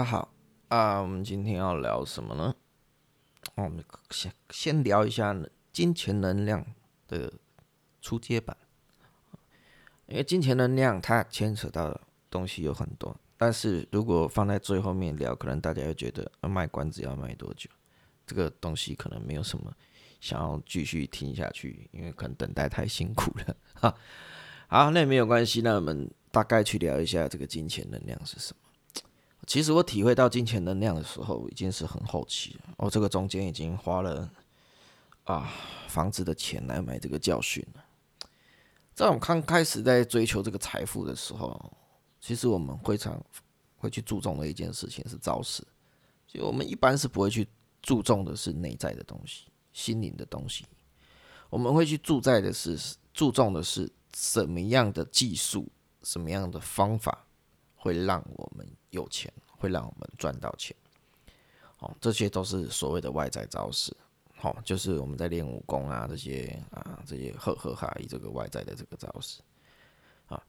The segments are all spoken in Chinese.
大家好啊，我们今天要聊什么呢？我们先先聊一下金钱能量的初阶版，因为金钱能量它牵扯到的东西有很多，但是如果放在最后面聊，可能大家会觉得卖关子要卖多久？这个东西可能没有什么想要继续听下去，因为可能等待太辛苦了 哈。好，那也没有关系，那我们大概去聊一下这个金钱能量是什么。其实我体会到金钱能量的时候，已经是很后期了。我这个中间已经花了啊房子的钱来买这个教训了。在我们刚开始在追求这个财富的时候，其实我们非常会去注重的一件事情是招式，就我们一般是不会去注重的是内在的东西、心灵的东西。我们会去注在的是注重的是什么样的技术、什么样的方法会让我们有钱。会让我们赚到钱，哦，这些都是所谓的外在招式，好，就是我们在练武功啊，这些啊，这些赫赫哈以这个外在的这个招式，啊，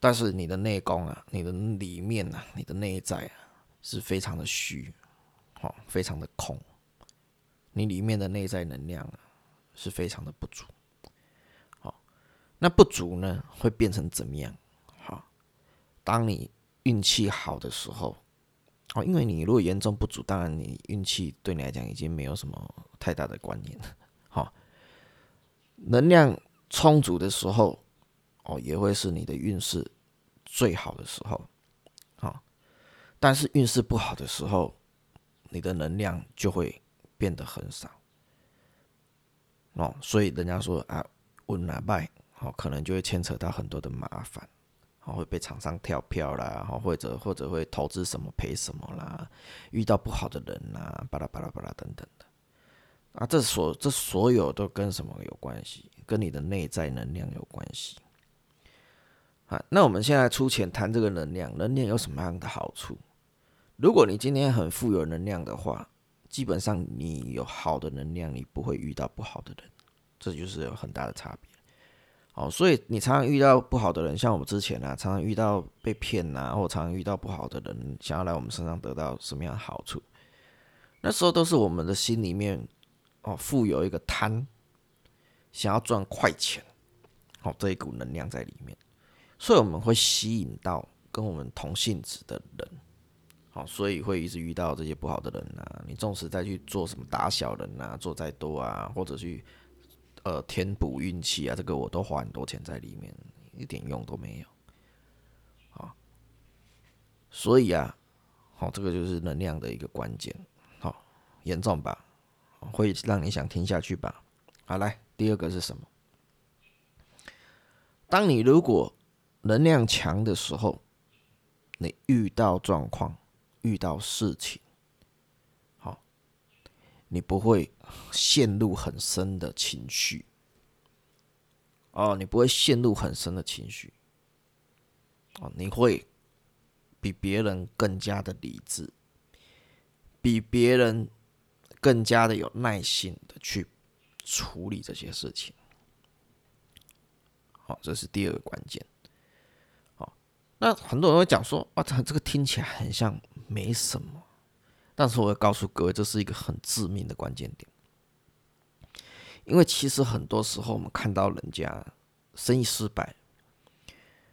但是你的内功啊，你的里面啊，你的内在啊，是非常的虚，好，非常的空，你里面的内在能量啊，是非常的不足，好，那不足呢，会变成怎么样？好，当你运气好的时候。哦，因为你如果严重不足，当然你运气对你来讲已经没有什么太大的关联了。好，能量充足的时候，哦，也会是你的运势最好的时候。好，但是运势不好的时候，你的能量就会变得很少。哦，所以人家说啊，稳啊败，好，可能就会牵扯到很多的麻烦。会被厂商跳票啦，或者或者会投资什么赔什么啦，遇到不好的人啦，巴拉巴拉巴拉等等的，啊，这所这所有都跟什么有关系？跟你的内在能量有关系。啊，那我们现在出钱谈这个能量，能量有什么样的好处？如果你今天很富有能量的话，基本上你有好的能量，你不会遇到不好的人，这就是有很大的差别。哦，所以你常常遇到不好的人，像我们之前啊，常常遇到被骗呐，或常常遇到不好的人，想要来我们身上得到什么样的好处？那时候都是我们的心里面哦，富有一个贪，想要赚快钱，哦，这一股能量在里面，所以我们会吸引到跟我们同性质的人，好，所以会一直遇到这些不好的人呐。你纵使再去做什么打小人呐，做再多啊，或者去。呃，填补运气啊，这个我都花很多钱在里面，一点用都没有。啊，所以啊，好，这个就是能量的一个关键。好，严重吧，会让你想听下去吧。好，来，第二个是什么？当你如果能量强的时候，你遇到状况、遇到事情。你不会陷入很深的情绪，哦，你不会陷入很深的情绪，哦，你会比别人更加的理智，比别人更加的有耐心的去处理这些事情。好，这是第二个关键。好，那很多人会讲说，啊，这这个听起来很像没什么。但是我要告诉各位，这是一个很致命的关键点，因为其实很多时候我们看到人家生意失败，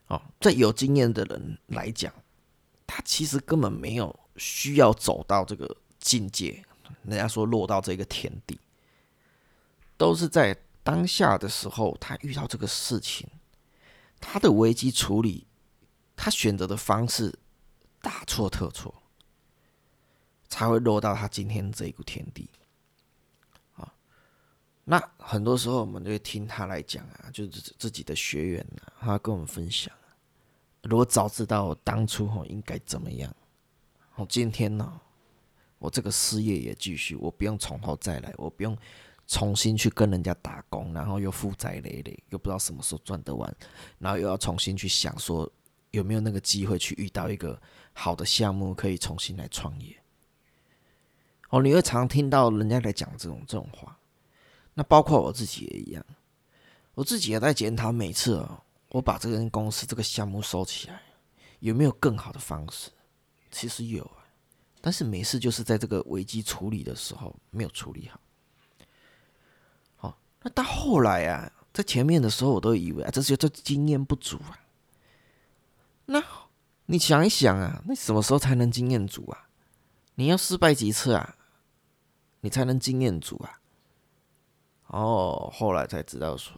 哦，在有经验的人来讲，他其实根本没有需要走到这个境界，人家说落到这个田地，都是在当下的时候，他遇到这个事情，他的危机处理，他选择的方式大错特错。才会落到他今天这一股天地，啊，那很多时候我们就会听他来讲啊，就是自己的学员啊，他跟我们分享，如果早知道当初哦应该怎么样，我今天呢，我这个事业也继续，我不用从头再来，我不用重新去跟人家打工，然后又负债累累，又不知道什么时候赚得完，然后又要重新去想说有没有那个机会去遇到一个好的项目，可以重新来创业。哦，你会常听到人家在讲这种这种话，那包括我自己也一样，我自己也在检讨，每次哦，我把这间公司这个项目收起来，有没有更好的方式？其实有啊，但是每次就是在这个危机处理的时候没有处理好。好，那到后来啊，在前面的时候我都以为啊，这是这经验不足啊。那你想一想啊，那什么时候才能经验足啊？你要失败几次啊，你才能经验足啊？哦，后来才知道说，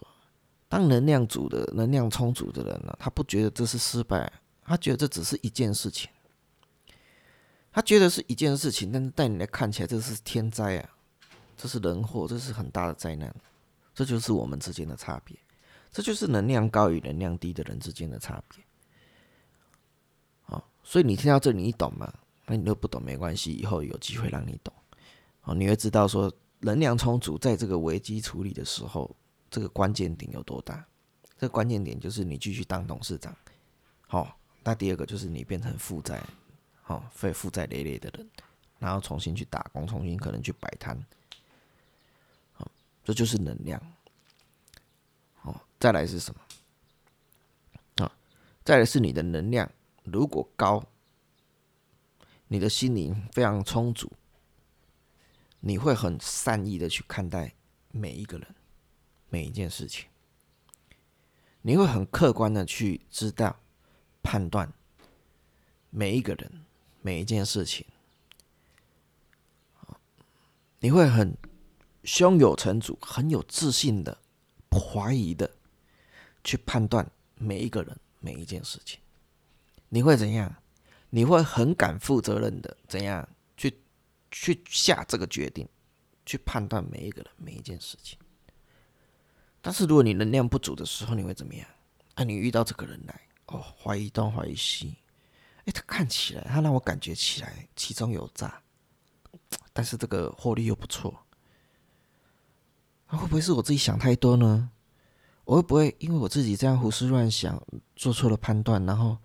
当能量足的、能量充足的人呢，他不觉得这是失败，他觉得这只是一件事情。他觉得是一件事情，但是带你来看起来，这是天灾啊，这是人祸，这是很大的灾难。这就是我们之间的差别，这就是能量高与能量低的人之间的差别。好，所以你听到这里，你懂吗？那你都不懂没关系，以后有机会让你懂。哦，你会知道说，能量充足，在这个危机处理的时候，这个关键点有多大？这个关键点就是你继续当董事长。好，那第二个就是你变成负债。哦，会负债累累的人，然后重新去打工，重新可能去摆摊，好，这就是能量。哦，再来是什么？啊，再来是你的能量如果高，你的心灵非常充足，你会很善意的去看待每一个人、每一件事情，你会很客观的去知道、判断每一个人。每一件事情，你会很胸有成竹、很有自信的、怀疑的去判断每一个人、每一件事情。你会怎样？你会很敢负责任的怎样去下这个决定，去判断每一个人、每一件事情。但是如果你能量不足的时候，你会怎么样？啊，你遇到这个人来，哦，怀疑东，怀疑西。哎，他看起来，他让我感觉起来其中有诈，但是这个获利又不错。那会不会是我自己想太多呢？我会不会因为我自己这样胡思乱想，做错了判断，然后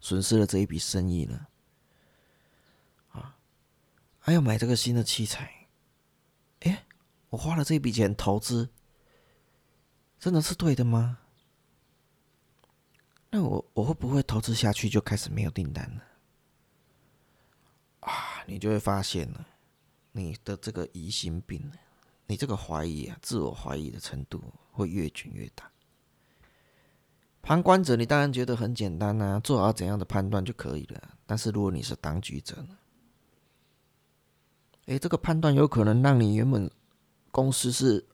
损失了这一笔生意呢？还要买这个新的器材，哎，我花了这笔钱投资，真的是对的吗？那我我会不会投资下去就开始没有订单了？啊，你就会发现了，你的这个疑心病，你这个怀疑啊，自我怀疑的程度会越卷越大。旁观者，你当然觉得很简单啊，做好怎样的判断就可以了。但是如果你是当局者呢？哎，这个判断有可能让你原本公司是。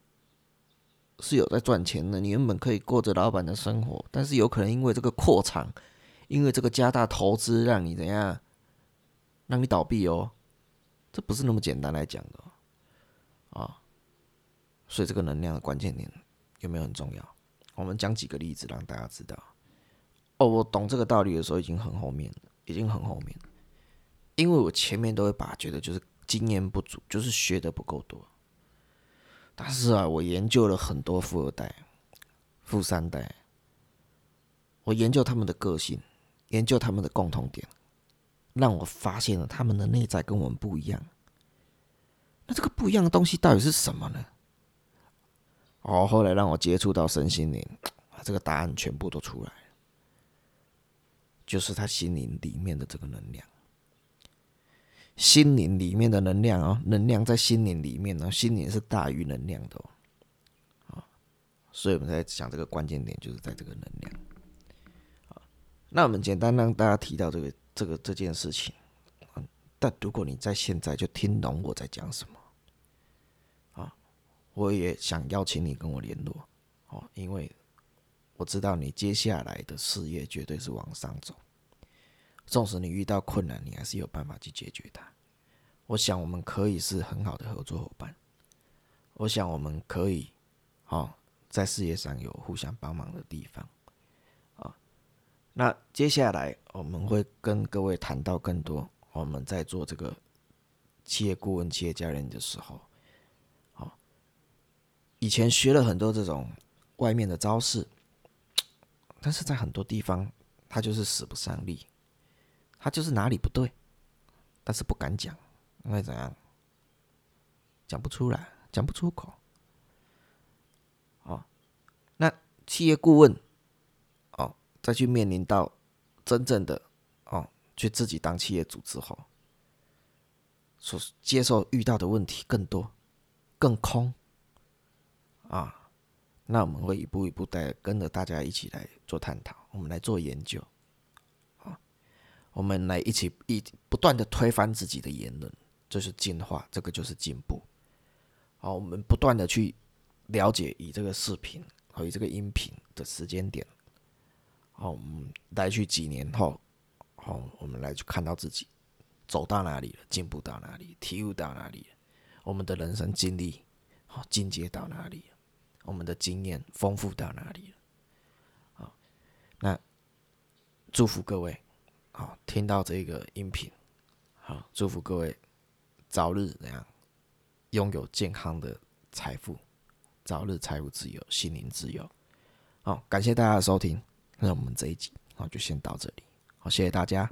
是有在赚钱的，你原本可以过着老板的生活，但是有可能因为这个扩厂，因为这个加大投资，让你怎样，让你倒闭哦，这不是那么简单来讲的啊。所以这个能量的关键点有没有很重要？我们讲几个例子让大家知道。哦，我懂这个道理的时候已经很后面了，已经很后面了，因为我前面都会把觉得就是经验不足，就是学的不够多。但是啊，我研究了很多富二代、富三代，我研究他们的个性，研究他们的共同点，让我发现了他们的内在跟我们不一样。那这个不一样的东西到底是什么呢？哦，后来让我接触到身心灵，这个答案全部都出来了，就是他心灵里面的这个能量。心灵里面的能量哦，能量在心灵里面呢，心灵是大于能量的哦，所以我们在讲这个关键点就是在这个能量，那我们简单让大家提到这个这个这件事情，但如果你在现在就听懂我在讲什么，啊，我也想邀请你跟我联络，哦，因为我知道你接下来的事业绝对是往上走。纵使你遇到困难，你还是有办法去解决它。我想我们可以是很好的合作伙伴。我想我们可以，哦，在事业上有互相帮忙的地方。啊，那接下来我们会跟各位谈到更多。我们在做这个企业顾问、企业家人的时候，好，以前学了很多这种外面的招式，但是在很多地方它就是使不上力。他就是哪里不对，但是不敢讲，因为怎样，讲不出来，讲不出口。哦，那企业顾问，哦，再去面临到真正的哦，去自己当企业主之后，所接受遇到的问题更多、更空。啊，那我们会一步一步带跟着大家一起来做探讨，我们来做研究，我们来一起一不断的推翻自己的言论，这是进化，这个就是进步。好，我们不断的去了解以这个视频和以这个音频的时间点，好，我们来去几年后，好，我们来去看到自己。走到哪里了？进步到哪里？体悟到哪里？我们的人生经历，好进阶到哪里？我们的经验丰富到哪里了？好，那祝福各位，好听到这个音频，好祝福各位早日怎样拥有健康的财富，早日财务自由，心灵自由。好，感谢大家的收听，那我们这一集好就先到这里，好谢谢大家。